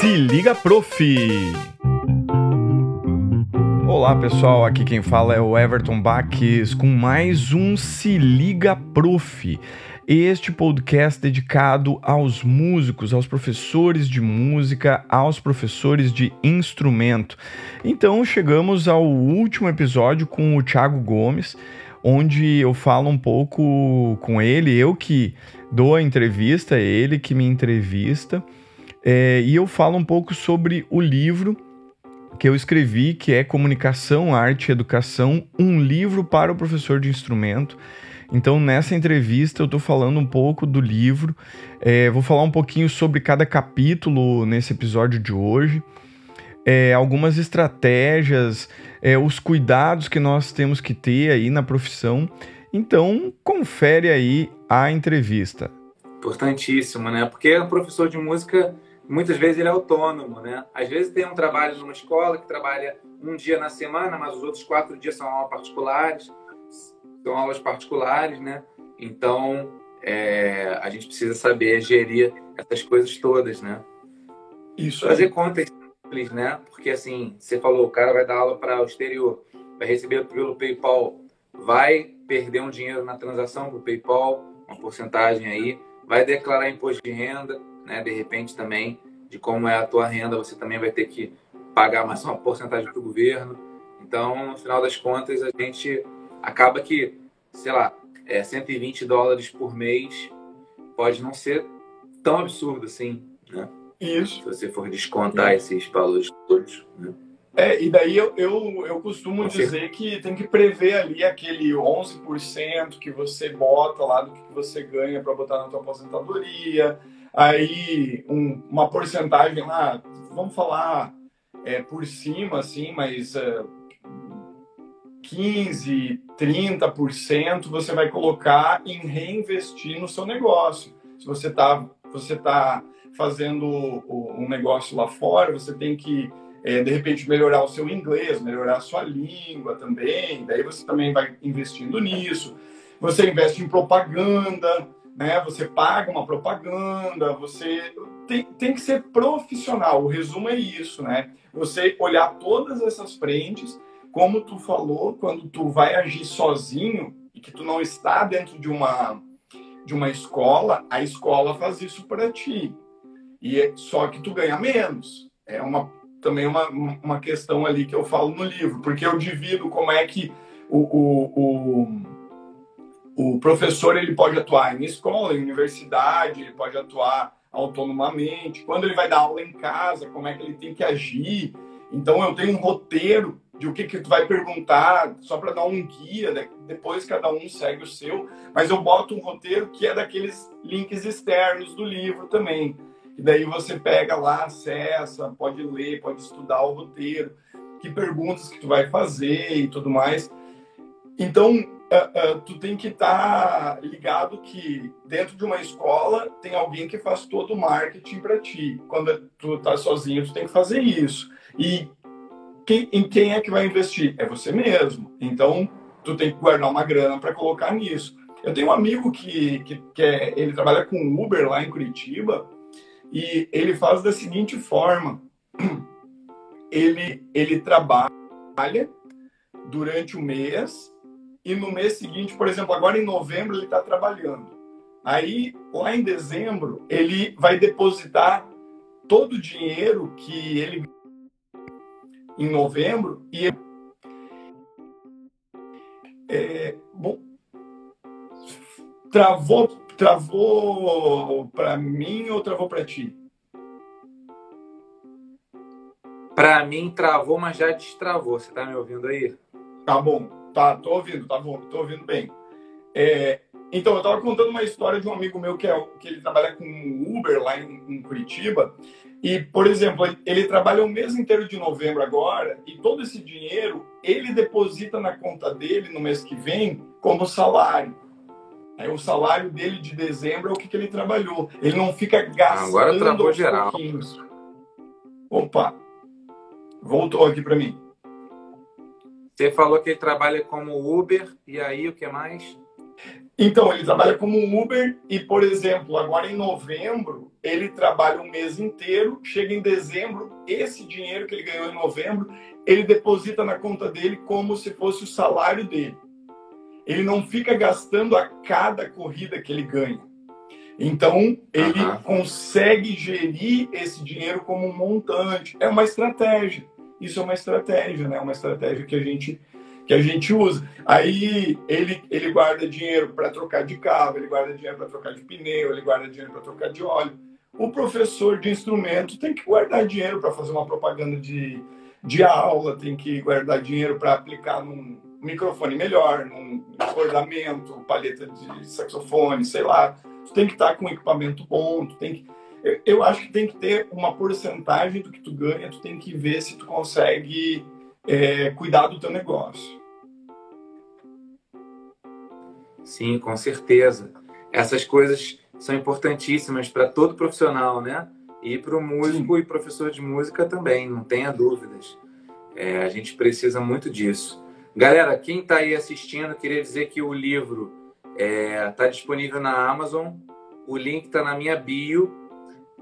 Se liga, prof! Olá pessoal, aqui quem fala é o Everton Baques com mais um Se Liga Prof. Este podcast dedicado aos músicos, aos professores de música, aos professores de instrumento. Então chegamos ao último episódio com o Thiago Gomes, onde eu falo um pouco com ele, eu que dou a entrevista, ele que me entrevista, é, e eu falo um pouco sobre o livro que eu escrevi, que é Comunicação, Arte e Educação, um livro para o professor de instrumento. Então, nessa entrevista, eu estou falando um pouco do livro, é, vou falar um pouquinho sobre cada capítulo nesse episódio de hoje, é, algumas estratégias, é, os cuidados que nós temos que ter aí na profissão. Então, confere aí a entrevista. Importantíssimo, né? Porque o professor de música, muitas vezes, ele é autônomo, né? Às vezes tem um trabalho numa escola que trabalha um dia na semana, mas os outros quatro dias são aulas particulares são aulas particulares, né? Então, é, a gente precisa saber gerir essas coisas todas, né? Isso. Fazer aí. contas simples, né? Porque, assim, você falou, o cara vai dar aula para o exterior, vai receber pelo PayPal, vai perder um dinheiro na transação do PayPal, uma porcentagem aí, vai declarar imposto de renda, né? De repente também, de como é a tua renda, você também vai ter que pagar mais uma porcentagem para o governo. Então, no final das contas, a gente acaba que, sei lá, é, 120 dólares por mês pode não ser tão absurdo assim, né? Isso. Se você for descontar Isso. esses valores todos, né? É, e daí eu, eu, eu costumo dizer que tem que prever ali aquele 11% que você bota lá do que você ganha para botar na tua aposentadoria. Aí um, uma porcentagem lá, vamos falar é, por cima, assim, mas uh, 15, 30% você vai colocar em reinvestir no seu negócio. Se você está você tá fazendo um negócio lá fora, você tem que, é, de repente, melhorar o seu inglês, melhorar a sua língua também. Daí você também vai investindo nisso. Você investe em propaganda, né? Você paga uma propaganda, você tem, tem que ser profissional. O resumo é isso, né? Você olhar todas essas frentes como tu falou, quando tu vai agir sozinho e que tu não está dentro de uma de uma escola, a escola faz isso para ti. E é, só que tu ganha menos. É uma também uma, uma questão ali que eu falo no livro, porque eu divido como é que o, o, o, o professor ele pode atuar em escola, em universidade, ele pode atuar autonomamente, quando ele vai dar aula em casa, como é que ele tem que agir. Então eu tenho um roteiro de o que, que tu vai perguntar, só para dar um guia, né? depois cada um segue o seu, mas eu boto um roteiro que é daqueles links externos do livro também. E daí você pega lá, acessa, pode ler, pode estudar o roteiro, que perguntas que tu vai fazer e tudo mais. Então, uh, tu tem que estar tá ligado que dentro de uma escola tem alguém que faz todo o marketing para ti. Quando tu tá sozinho, tu tem que fazer isso. E quem, em quem é que vai investir? É você mesmo. Então, tu tem que guardar uma grana para colocar nisso. Eu tenho um amigo que, que, que é, ele trabalha com Uber lá em Curitiba e ele faz da seguinte forma: ele, ele trabalha durante o mês e no mês seguinte, por exemplo, agora em novembro ele está trabalhando. Aí, lá em dezembro, ele vai depositar todo o dinheiro que ele em novembro e é, bom, travou travou para mim ou travou para ti? Para mim travou, mas já destravou. Você tá me ouvindo aí? Tá bom, tá, tô ouvindo, tá bom, tô ouvindo bem. É, então, eu estava contando uma história de um amigo meu que, é, que ele trabalha com Uber lá em, em Curitiba e, por exemplo, ele trabalha o mês inteiro de novembro agora e todo esse dinheiro ele deposita na conta dele no mês que vem como salário. Aí, o salário dele de dezembro é o que, que ele trabalhou. Ele não fica gastando Agora travou geral. Pouquinhos. Opa, voltou aqui para mim. Você falou que ele trabalha como Uber e aí o que mais? Então, ele trabalha como Uber e, por exemplo, agora em novembro, ele trabalha um mês inteiro, chega em dezembro, esse dinheiro que ele ganhou em novembro, ele deposita na conta dele como se fosse o salário dele. Ele não fica gastando a cada corrida que ele ganha. Então, ele uhum. consegue gerir esse dinheiro como um montante. É uma estratégia. Isso é uma estratégia, né? Uma estratégia que a gente que a gente usa. Aí ele, ele guarda dinheiro para trocar de carro, ele guarda dinheiro para trocar de pneu, ele guarda dinheiro para trocar de óleo. O professor de instrumento tem que guardar dinheiro para fazer uma propaganda de, de aula, tem que guardar dinheiro para aplicar num microfone melhor, num acordamento, palheta de saxofone, sei lá. Tu tem que estar com equipamento bom, tu tem que eu acho que tem que ter uma porcentagem do que tu ganha, tu tem que ver se tu consegue é, cuidar do teu negócio. Sim, com certeza. Essas coisas são importantíssimas para todo profissional, né? E para o músico Sim. e professor de música também, não tenha dúvidas. É, a gente precisa muito disso. Galera, quem está aí assistindo, queria dizer que o livro está é, tá disponível na Amazon. O link está na minha bio.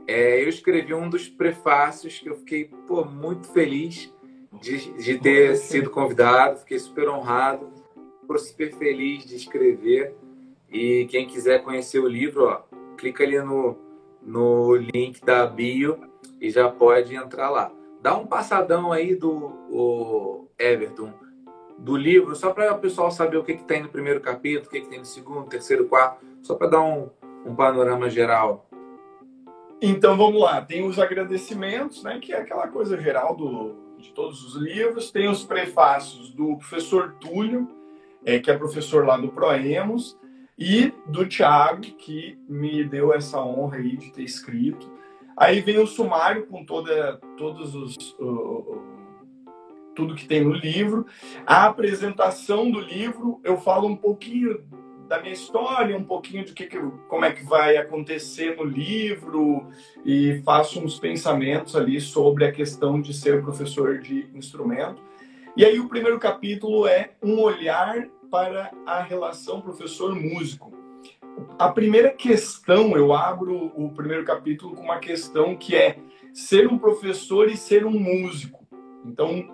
É, eu escrevi um dos prefácios que eu fiquei pô, muito feliz de, de ter sido convidado. Fiquei super honrado super feliz de escrever. E quem quiser conhecer o livro, ó, clica ali no, no link da bio e já pode entrar lá. Dá um passadão aí do Everton, do livro, só para o pessoal saber o que, que tem no primeiro capítulo, o que, que tem no segundo, terceiro, quarto, só para dar um, um panorama geral. Então vamos lá, tem os agradecimentos, né, que é aquela coisa geral do, de todos os livros, tem os prefácios do professor Túlio, é, que é professor lá do Proemos, e do Tiago, que me deu essa honra aí de ter escrito. Aí vem o sumário com toda, todos os. Uh, tudo que tem no livro. A apresentação do livro, eu falo um pouquinho da minha história, um pouquinho de que, que, como é que vai acontecer no livro e faço uns pensamentos ali sobre a questão de ser professor de instrumento. E aí o primeiro capítulo é um olhar para a relação professor-músico. A primeira questão, eu abro o primeiro capítulo com uma questão que é ser um professor e ser um músico. Então,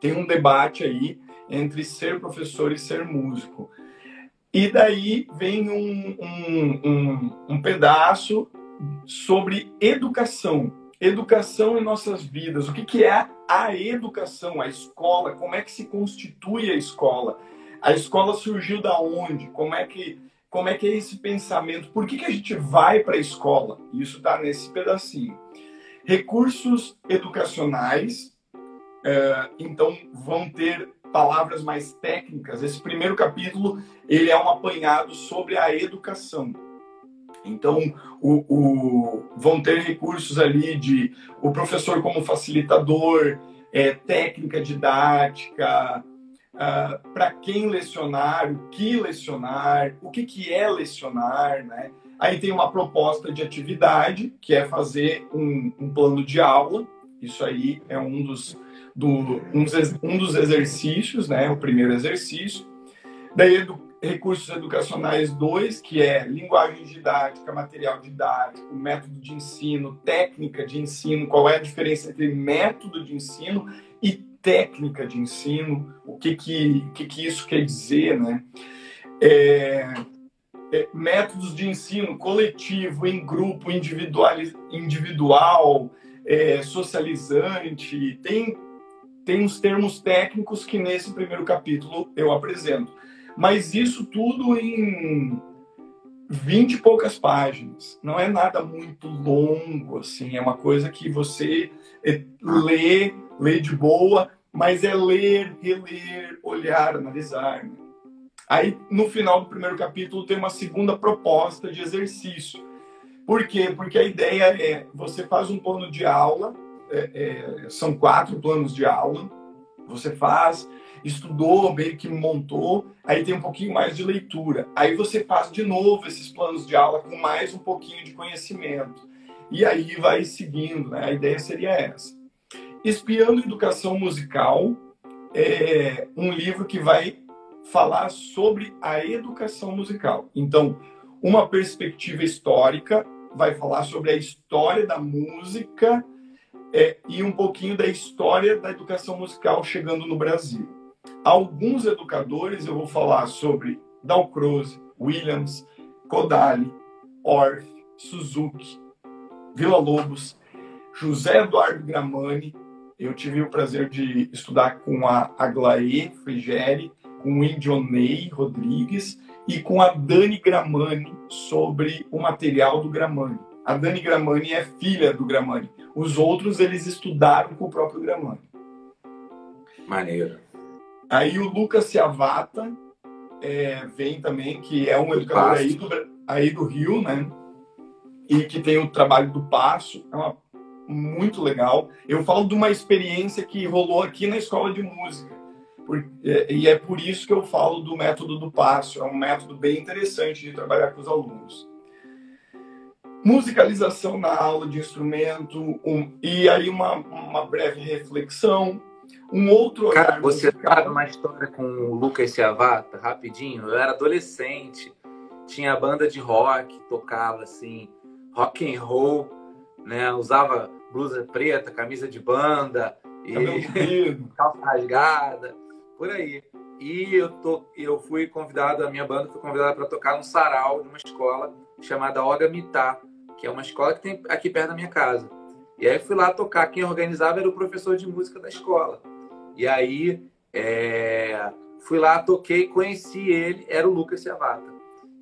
tem um debate aí entre ser professor e ser músico. E daí vem um, um, um, um pedaço sobre educação. Educação em nossas vidas. O que, que é a educação, a escola? Como é que se constitui a escola? A escola surgiu da onde? Como é que como é que é esse pensamento? Por que, que a gente vai para a escola? Isso está nesse pedacinho. Recursos educacionais, é, então vão ter palavras mais técnicas. Esse primeiro capítulo ele é um apanhado sobre a educação. Então, o, o, vão ter recursos ali de o professor como facilitador, é, técnica didática, uh, para quem lecionar, o que lecionar, o que, que é lecionar, né? Aí tem uma proposta de atividade, que é fazer um, um plano de aula. Isso aí é um dos, do, um, um dos exercícios, né? O primeiro exercício. Daí, recursos educacionais 2, que é linguagem didática, material didático, método de ensino, técnica de ensino, qual é a diferença entre método de ensino e técnica de ensino, o que que, que, que isso quer dizer, né? É, é, métodos de ensino coletivo, em grupo, individual, individual é, socializante, tem, tem uns termos técnicos que nesse primeiro capítulo eu apresento. Mas isso tudo em vinte e poucas páginas. Não é nada muito longo, assim, é uma coisa que você é, lê ler de boa, mas é ler, reler, olhar, analisar. Né? Aí, no final do primeiro capítulo, tem uma segunda proposta de exercício. Por quê? Porque a ideia é, você faz um plano de aula, é, é, são quatro planos de aula, você faz, estudou, meio que montou, aí tem um pouquinho mais de leitura. Aí você faz de novo esses planos de aula com mais um pouquinho de conhecimento. E aí vai seguindo, né? A ideia seria essa. Espiando Educação Musical é um livro que vai falar sobre a educação musical. Então, uma perspectiva histórica vai falar sobre a história da música é, e um pouquinho da história da educação musical chegando no Brasil. Alguns educadores eu vou falar sobre Dalcroze, Williams, Kodali, Orff, Suzuki, Vila Lobos, José Eduardo Gramani. Eu tive o prazer de estudar com a Aglaé Frigeri, com o Indionei Rodrigues e com a Dani Gramani sobre o material do Gramani. A Dani Gramani é filha do Gramani. Os outros eles estudaram com o próprio Gramani. Maneiro. Aí o Lucas Ciavata é, vem também, que é um educador aí do, aí do Rio, né? E que tem o trabalho do Passo. É uma, muito legal. Eu falo de uma experiência que rolou aqui na escola de música. É, e é por isso que eu falo do método do Passo. É um método bem interessante de trabalhar com os alunos musicalização na aula de instrumento, um, e aí uma, uma breve reflexão. Um outro Cara, você musical. sabe uma história com o Lucas Ciavata, rapidinho? Eu era adolescente, tinha banda de rock, tocava assim, rock and roll, né? Usava blusa preta, camisa de banda, e calça rasgada, por aí. E eu, to... eu fui convidado, a minha banda foi convidada para tocar no sarau de uma escola chamada Oga Mitá, que é uma escola que tem aqui perto da minha casa. E aí fui lá tocar. Quem organizava era o professor de música da escola. E aí é... fui lá, toquei, conheci ele, era o Lucas Ciavata.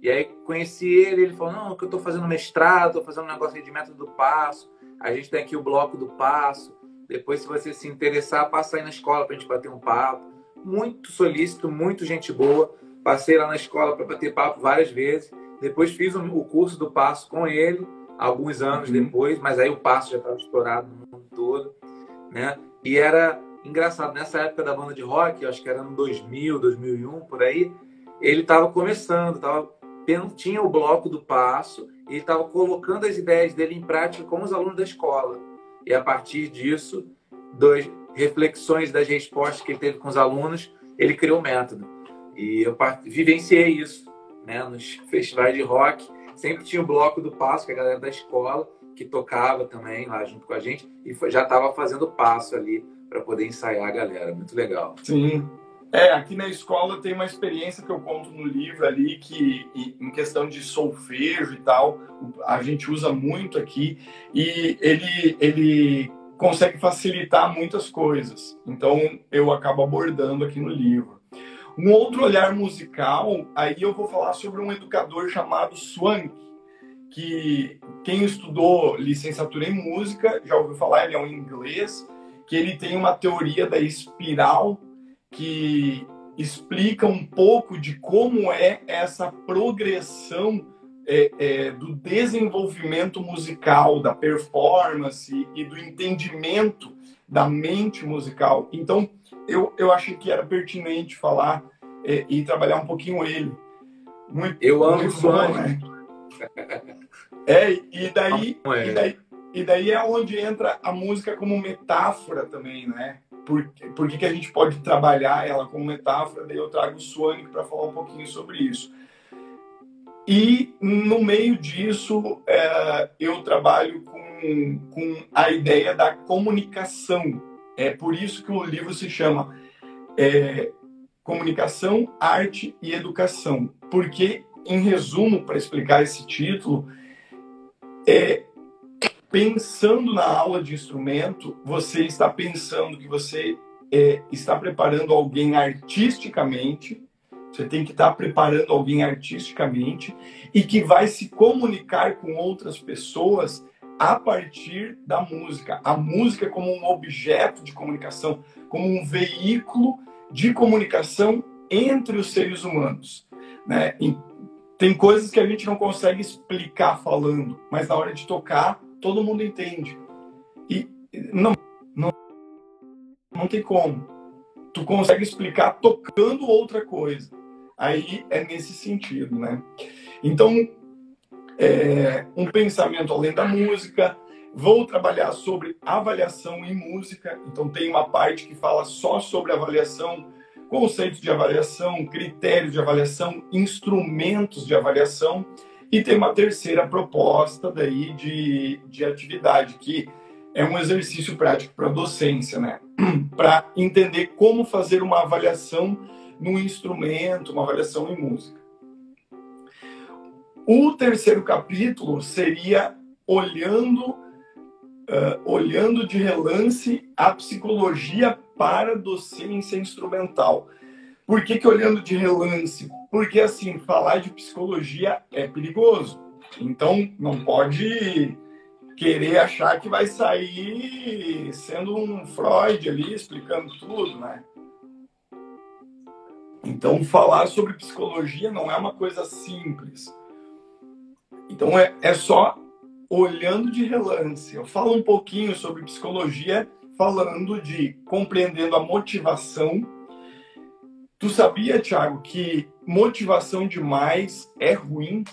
E aí conheci ele, ele falou, não, que eu estou fazendo mestrado, estou fazendo um negócio de método do passo, a gente tem aqui o bloco do passo, depois se você se interessar, passa aí na escola para a gente bater um papo. Muito solícito, muito gente boa. Passei lá na escola para bater papo várias vezes. Depois fiz o curso do passo com ele alguns anos uhum. depois, mas aí o passo já estava estourado no mundo todo, né? E era engraçado, nessa época da banda de rock, acho que era no 2000, 2001, por aí, ele estava começando, tava, tinha o bloco do passo, e ele estava colocando as ideias dele em prática com os alunos da escola. E a partir disso, das reflexões das respostas que ele teve com os alunos, ele criou o método. E eu vivenciei isso né, nos festivais de rock sempre tinha o bloco do passo, que é a galera da escola, que tocava também lá junto com a gente, e já estava fazendo passo ali para poder ensaiar a galera. Muito legal. Sim. É, aqui na escola tem uma experiência que eu conto no livro ali, que em questão de solfejo e tal, a gente usa muito aqui, e ele, ele consegue facilitar muitas coisas. Então eu acabo abordando aqui no livro. Um outro olhar musical, aí eu vou falar sobre um educador chamado Swank, que quem estudou licenciatura em música já ouviu falar, ele é um inglês, que ele tem uma teoria da espiral que explica um pouco de como é essa progressão é, é, do desenvolvimento musical, da performance e do entendimento da mente musical. Então, eu, eu achei que era pertinente falar é, e trabalhar um pouquinho ele. Muito, eu amo muito bom, né? É, e daí, é. e daí, e daí é onde entra a música como metáfora também, né? Por, por que, que a gente pode trabalhar ela como metáfora? Daí eu trago o Swank para falar um pouquinho sobre isso. E no meio disso, é, eu trabalho com, com a ideia da comunicação. É por isso que o livro se chama é, Comunicação, Arte e Educação. Porque, em resumo, para explicar esse título, é, pensando na aula de instrumento, você está pensando que você é, está preparando alguém artisticamente, você tem que estar preparando alguém artisticamente e que vai se comunicar com outras pessoas a partir da música. A música como um objeto de comunicação, como um veículo de comunicação entre os seres humanos. Né? tem coisas que a gente não consegue explicar falando, mas na hora de tocar, todo mundo entende. E não, não, não tem como. Tu consegue explicar tocando outra coisa. Aí é nesse sentido, né? Então, é, um pensamento além da música. Vou trabalhar sobre avaliação em música. Então, tem uma parte que fala só sobre avaliação conceitos de avaliação, critérios de avaliação, instrumentos de avaliação e tem uma terceira proposta daí de, de atividade que é um exercício prático para docência, né? para entender como fazer uma avaliação no instrumento, uma avaliação em música. O terceiro capítulo seria olhando, uh, olhando de relance a psicologia para docência instrumental. Por que, que olhando de relance? Porque, assim, falar de psicologia é perigoso. Então, não pode querer achar que vai sair sendo um Freud ali, explicando tudo, né? Então, falar sobre psicologia não é uma coisa simples. Então, é, é só olhando de relance. Eu falo um pouquinho sobre psicologia, falando de compreendendo a motivação. Tu sabia, Thiago, que motivação demais é ruim?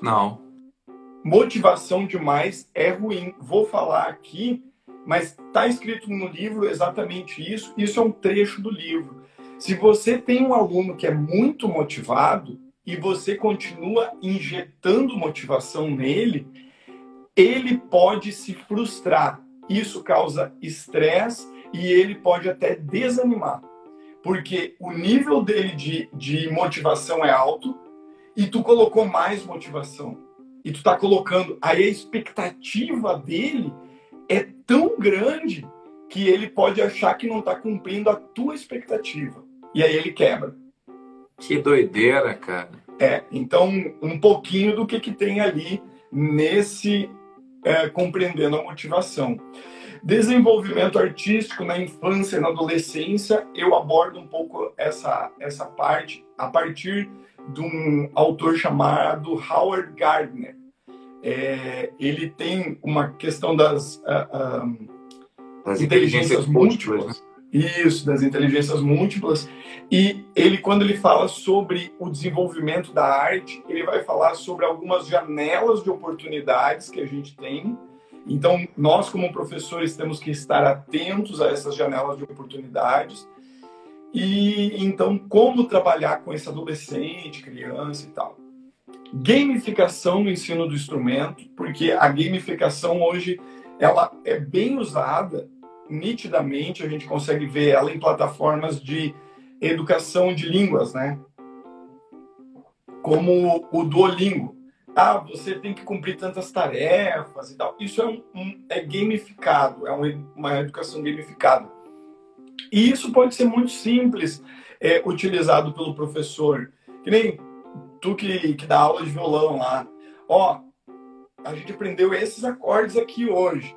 Não. Motivação demais é ruim. Vou falar aqui, mas está escrito no livro exatamente isso. Isso é um trecho do livro. Se você tem um aluno que é muito motivado, e você continua injetando motivação nele, ele pode se frustrar. Isso causa estresse e ele pode até desanimar. Porque o nível dele de, de motivação é alto e tu colocou mais motivação. E tu tá colocando. Aí a expectativa dele é tão grande que ele pode achar que não está cumprindo a tua expectativa. E aí ele quebra. Que doideira, cara. É, então, um pouquinho do que, que tem ali nesse é, compreendendo a motivação. Desenvolvimento artístico na infância e na adolescência, eu abordo um pouco essa, essa parte a partir de um autor chamado Howard Gardner. É, ele tem uma questão das, uh, uh, das inteligências, inteligências múltiplas, múltiplas né? Isso, das inteligências múltiplas. E ele, quando ele fala sobre o desenvolvimento da arte, ele vai falar sobre algumas janelas de oportunidades que a gente tem. Então, nós, como professores, temos que estar atentos a essas janelas de oportunidades. E então, como trabalhar com esse adolescente, criança e tal. Gamificação no ensino do instrumento, porque a gamificação hoje ela é bem usada nitidamente a gente consegue ver ela em plataformas de educação de línguas, né? Como o Duolingo. Ah, você tem que cumprir tantas tarefas e tal. Isso é, um, um é gamificado, é uma educação gamificada. E isso pode ser muito simples, é, utilizado pelo professor. Que nem tu que, que dá aula de violão lá. Ó, a gente aprendeu esses acordes aqui hoje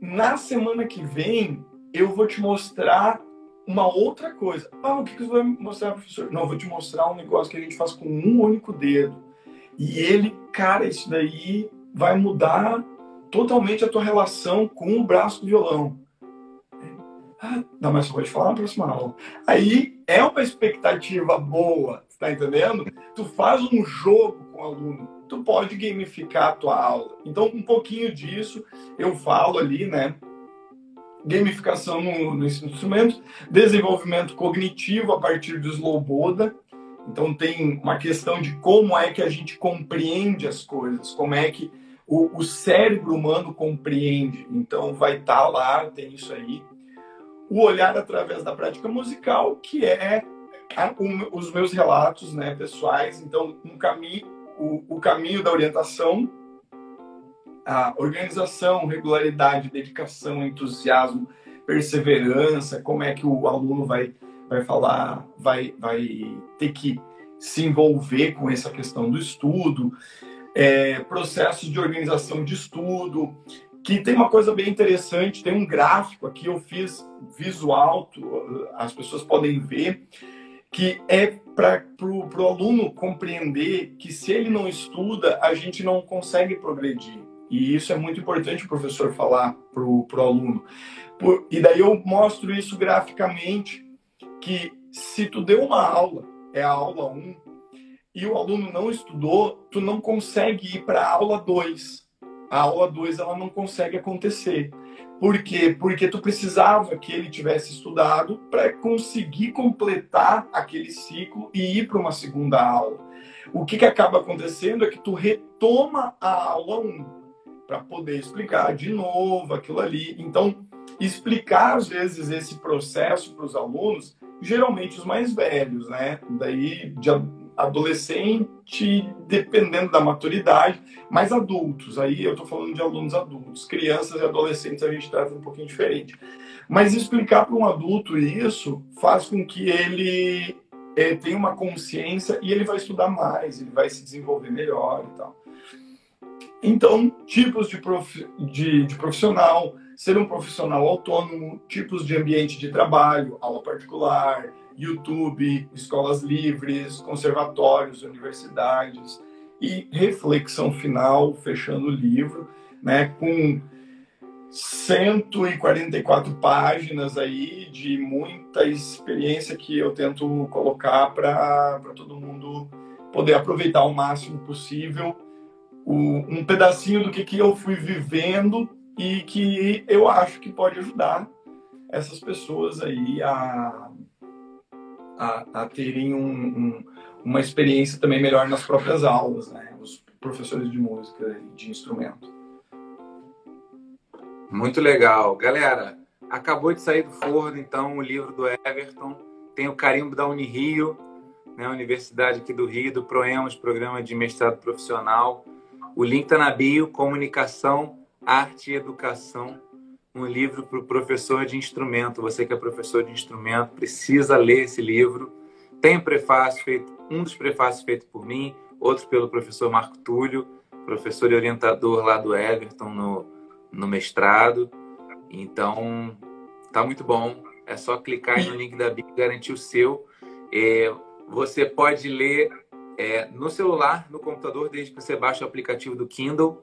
na semana que vem, eu vou te mostrar uma outra coisa. Ah, o que, que você vai mostrar, professor? Não, eu vou te mostrar um negócio que a gente faz com um único dedo. E ele, cara, isso daí vai mudar totalmente a tua relação com o braço do violão. Ah, não, mas você pode falar na próxima aula. Aí é uma expectativa boa, tá entendendo? Tu faz um jogo com o aluno tu pode gamificar a tua aula. Então, um pouquinho disso eu falo ali, né? Gamificação no, no instrumento, desenvolvimento cognitivo a partir do Slow Boda. Então, tem uma questão de como é que a gente compreende as coisas, como é que o, o cérebro humano compreende. Então, vai estar tá lá, tem isso aí. O olhar através da prática musical, que é a, um, os meus relatos né, pessoais. Então, um caminho o, o caminho da orientação, a organização, regularidade, dedicação, entusiasmo, perseverança, como é que o aluno vai, vai falar, vai, vai ter que se envolver com essa questão do estudo, é, processos de organização de estudo, que tem uma coisa bem interessante, tem um gráfico aqui, eu fiz visual, as pessoas podem ver, que é para o aluno compreender que se ele não estuda, a gente não consegue progredir. E isso é muito importante o professor falar para o aluno. Por, e daí eu mostro isso graficamente, que se tu deu uma aula, é a aula 1, e o aluno não estudou, tu não consegue ir para a aula 2. A aula 2 ela não consegue acontecer. Por quê? Porque tu precisava que ele tivesse estudado para conseguir completar aquele ciclo e ir para uma segunda aula. O que, que acaba acontecendo é que tu retoma a aula 1 para poder explicar de novo aquilo ali. Então, explicar às vezes esse processo para os alunos, geralmente os mais velhos, né? Daí de adolescente, dependendo da maturidade, mas adultos. Aí eu estou falando de alunos adultos, crianças e adolescentes a gente trata um pouquinho diferente. Mas explicar para um adulto isso faz com que ele é, tenha uma consciência e ele vai estudar mais, ele vai se desenvolver melhor e tal. Então, tipos de, prof... de, de profissional, ser um profissional autônomo, tipos de ambiente de trabalho, aula particular, YouTube, escolas livres, conservatórios, universidades e reflexão final, fechando o livro, né, com 144 páginas aí de muita experiência que eu tento colocar para todo mundo poder aproveitar o máximo possível o, um pedacinho do que, que eu fui vivendo e que eu acho que pode ajudar essas pessoas aí a, a, a terem um, um, uma experiência também melhor nas próprias aulas, né? Os professores de música e de instrumento. Muito legal. Galera, acabou de sair do forno, então, o livro do Everton. Tem o carimbo da Unirio, né, Universidade aqui do Rio, do ProEMOS, Programa de Mestrado Profissional. O link está na bio, Comunicação Arte e Educação, um livro para o professor de instrumento. Você que é professor de instrumento precisa ler esse livro. Tem um prefácio feito, um dos prefácios feito por mim, outro pelo professor Marco Túlio, professor e orientador lá do Everton no, no mestrado. Então, tá muito bom. É só clicar no link da Bíblia e garantir o seu. É, você pode ler é, no celular, no computador, desde que você baixe o aplicativo do Kindle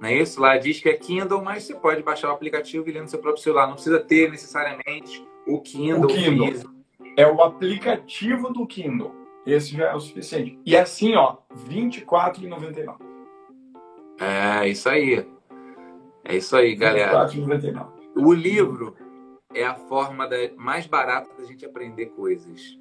não é isso? Lá diz que é Kindle, mas você pode baixar o aplicativo e ler no seu próprio celular. Não precisa ter necessariamente o Kindle. O Kindle. É o aplicativo do Kindle. Esse já é o suficiente. E assim, ó, R$ 24,99. É, isso aí. É isso aí, galera. R$ 24,99. O livro é a forma da, mais barata da gente aprender coisas.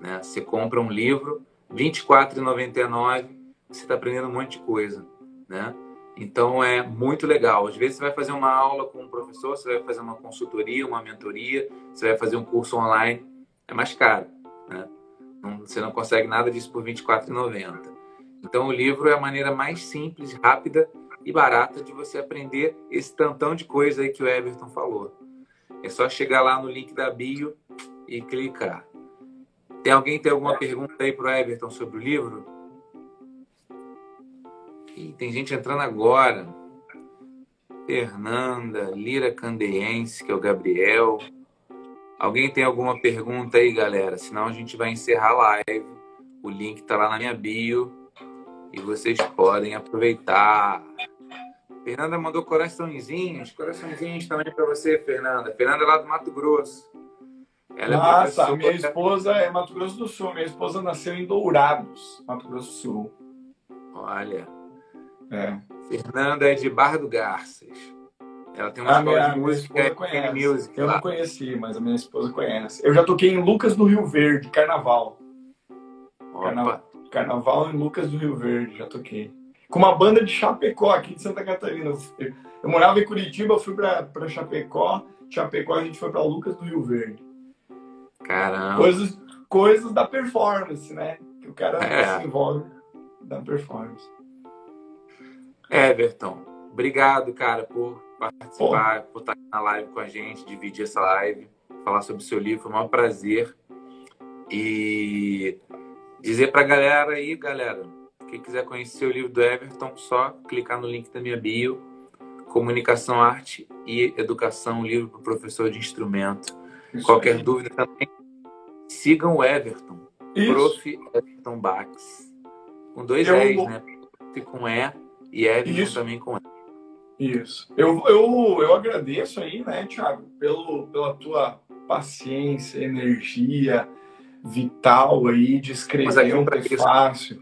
Né? Você compra um livro, R$ 24,99, você está aprendendo um monte de coisa. Né? Então é muito legal. Às vezes você vai fazer uma aula com um professor, você vai fazer uma consultoria, uma mentoria, você vai fazer um curso online, é mais caro, né? Não, você não consegue nada disso por R$ 24,90. Então o livro é a maneira mais simples, rápida e barata de você aprender esse tantão de coisa aí que o Everton falou. É só chegar lá no link da bio e clicar. Tem alguém tem alguma pergunta aí para o Everton sobre o livro? Ih, tem gente entrando agora. Fernanda, Lira Candeense, que é o Gabriel. Alguém tem alguma pergunta aí, galera? Senão a gente vai encerrar a live. O link está lá na minha bio e vocês podem aproveitar. Fernanda mandou coraçõezinhos, coraçõezinhos também para você, Fernanda. Fernanda é lá do Mato Grosso. Ela é Nossa, minha esposa é Mato Grosso do Sul. Minha esposa nasceu em Dourados, Mato Grosso do Sul. Olha, é. Fernanda é de Barra do Garças. Ela tem uma escola de música conhece. Music. Eu lá. não conheci, mas a minha esposa conhece. Eu já toquei em Lucas do Rio Verde, Carnaval. Carnaval, Carnaval em Lucas do Rio Verde, já toquei. Com uma banda de Chapecó, aqui de Santa Catarina. Eu, eu morava em Curitiba, fui para Chapecó. Chapecó a gente foi para Lucas do Rio Verde. Caramba. Coisas, coisas da performance, né? Que o cara é. se envolve da performance. Everton, obrigado, cara, por participar, por estar na live com a gente, dividir essa live, falar sobre o seu livro. Foi um maior prazer. E dizer para a galera aí, galera, quem quiser conhecer o livro do Everton, só clicar no link da minha bio. Comunicação, Arte e Educação, livro para professor de instrumento. Isso Qualquer aí. dúvida também, sigam o Everton. Isso. Prof. Everton Bax. Com dois Eu... E's, né? Prof. com E e Everton Isso. também com ela. Isso. Eu, eu, eu agradeço aí, né, Thiago, pelo, pela tua paciência, energia vital aí de escrever um prefácio,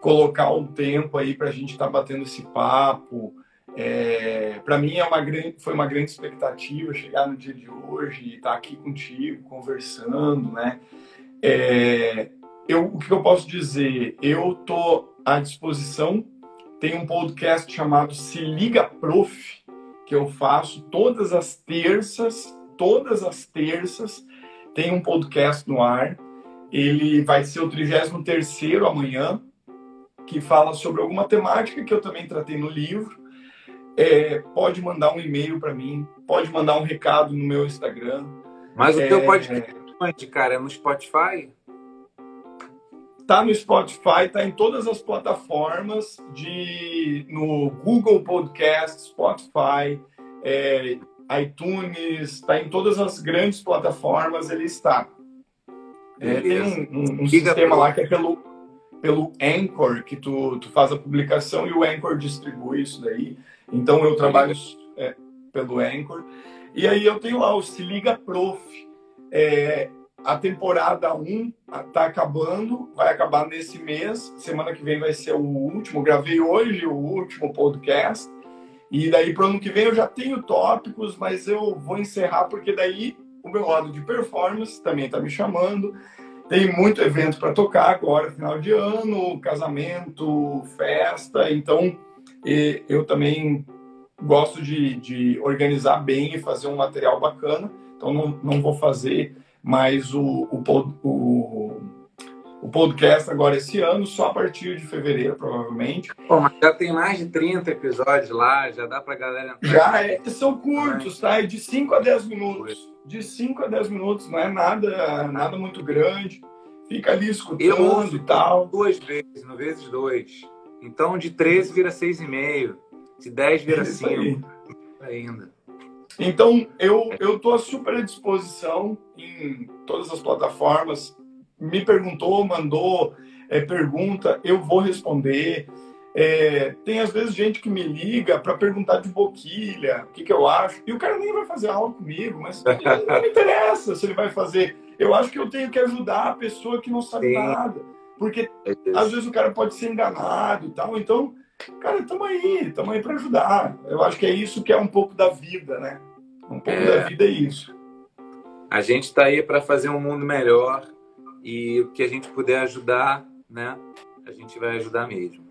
colocar um tempo aí para a gente estar tá batendo esse papo. É, para mim é uma grande, foi uma grande expectativa chegar no dia de hoje e estar aqui contigo, conversando, né? É, eu, o que eu posso dizer? Eu tô à disposição. Tem um podcast chamado Se Liga Prof, que eu faço todas as terças, todas as terças, tem um podcast no ar. Ele vai ser o 33 amanhã, que fala sobre alguma temática que eu também tratei no livro é, pode mandar um e-mail para mim, pode mandar um recado no meu Instagram. Mas o é, teu podcast é onde, cara? É no Spotify? Tá no Spotify, tá em todas as plataformas de no Google Podcast, Spotify, é, iTunes, tá em todas as grandes plataformas, ele está. É, tem um, um, um sistema lá que é pelo, pelo Anchor, que tu, tu faz a publicação e o Anchor distribui isso daí. Então eu trabalho é, pelo Anchor. E aí eu tenho lá o Se Liga Prof. É, a temporada 1 está acabando, vai acabar nesse mês. Semana que vem vai ser o último. Gravei hoje o último podcast. E daí para o ano que vem eu já tenho tópicos, mas eu vou encerrar porque daí o meu lado de performance também está me chamando. Tem muito evento para tocar agora, final de ano, casamento, festa. Então eu também gosto de, de organizar bem e fazer um material bacana, então não, não vou fazer mais o, o, o, o podcast agora esse ano, só a partir de fevereiro, provavelmente. Pô, mas já tem mais de 30 episódios lá, já dá pra galera entrar. Já é, são curtos, tá? É de 5 a 10 minutos. De 5 a 10 minutos, não é nada, nada muito grande. Fica ali escutando e tal. Duas vezes, no vezes dois. Então, de 13 vira 6,5. De 10 vira 5. Ainda. Então, eu eu tô super à disposição em todas as plataformas. Me perguntou, mandou é, pergunta, eu vou responder. É, tem às vezes gente que me liga para perguntar de boquilha, o que, que eu acho, e o cara nem vai fazer aula comigo, mas não me interessa se ele vai fazer. Eu acho que eu tenho que ajudar a pessoa que não sabe Sim. nada. Porque é às vezes o cara pode ser enganado e tal. Então, cara, estamos aí, estamos aí para ajudar. Eu acho que é isso que é um pouco da vida, né? Um pouco é. da vida é isso. A gente está aí para fazer um mundo melhor e o que a gente puder ajudar, né? A gente vai ajudar mesmo.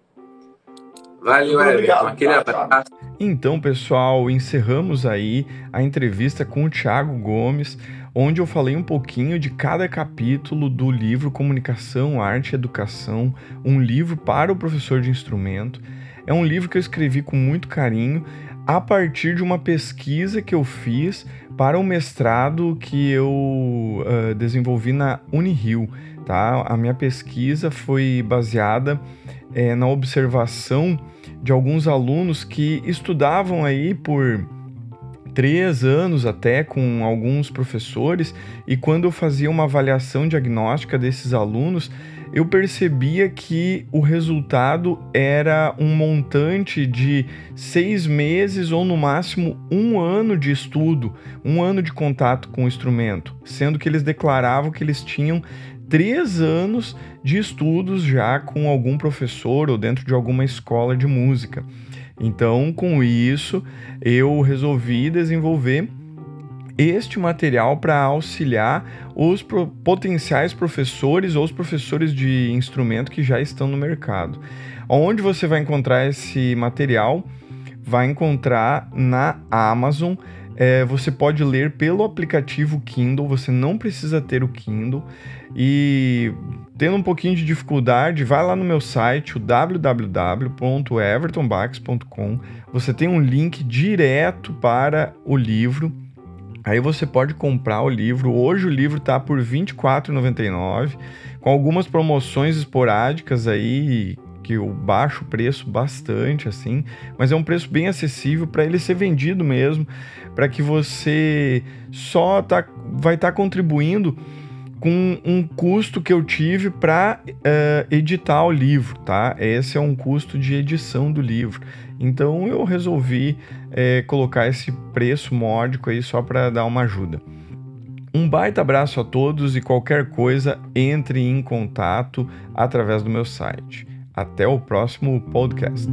Valeu, Everton. Obrigado, Aquele abraço. Então, pessoal, encerramos aí a entrevista com o Thiago Gomes onde eu falei um pouquinho de cada capítulo do livro Comunicação, Arte e Educação, um livro para o professor de instrumento. É um livro que eu escrevi com muito carinho a partir de uma pesquisa que eu fiz para o mestrado que eu uh, desenvolvi na Unirio. Tá? A minha pesquisa foi baseada é, na observação de alguns alunos que estudavam aí por três anos até com alguns professores, e quando eu fazia uma avaliação diagnóstica desses alunos, eu percebia que o resultado era um montante de seis meses ou no máximo um ano de estudo, um ano de contato com o instrumento, sendo que eles declaravam que eles tinham três anos de estudos já com algum professor ou dentro de alguma escola de música. Então, com isso, eu resolvi desenvolver este material para auxiliar os potenciais professores ou os professores de instrumento que já estão no mercado. Onde você vai encontrar esse material? Vai encontrar na Amazon. É, você pode ler pelo aplicativo Kindle, você não precisa ter o Kindle. E tendo um pouquinho de dificuldade, vai lá no meu site, o www.evertonbax.com. Você tem um link direto para o livro. Aí você pode comprar o livro. Hoje o livro está por R$ 24,99, com algumas promoções esporádicas aí que eu baixo o preço bastante assim, mas é um preço bem acessível para ele ser vendido mesmo, para que você só tá, vai estar tá contribuindo com um custo que eu tive para uh, eh, editar o livro, tá? Esse é um custo de edição do livro. Então eu resolvi uh, colocar esse preço módico aí só para dar uma ajuda. Um baita abraço a todos e qualquer coisa entre em contato através do meu site. Até o próximo podcast.